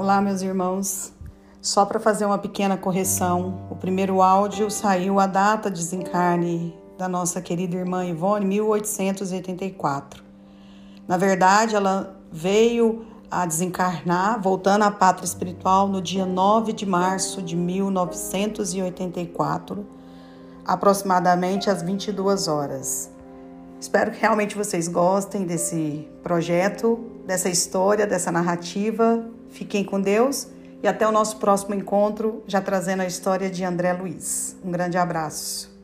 Olá, meus irmãos. Só para fazer uma pequena correção, o primeiro áudio saiu a data de desencarne da nossa querida irmã Ivone, 1884. Na verdade, ela veio a desencarnar, voltando à pátria espiritual, no dia 9 de março de 1984, aproximadamente às 22 horas. Espero que realmente vocês gostem desse projeto, dessa história, dessa narrativa. Fiquem com Deus e até o nosso próximo encontro, já trazendo a história de André Luiz. Um grande abraço.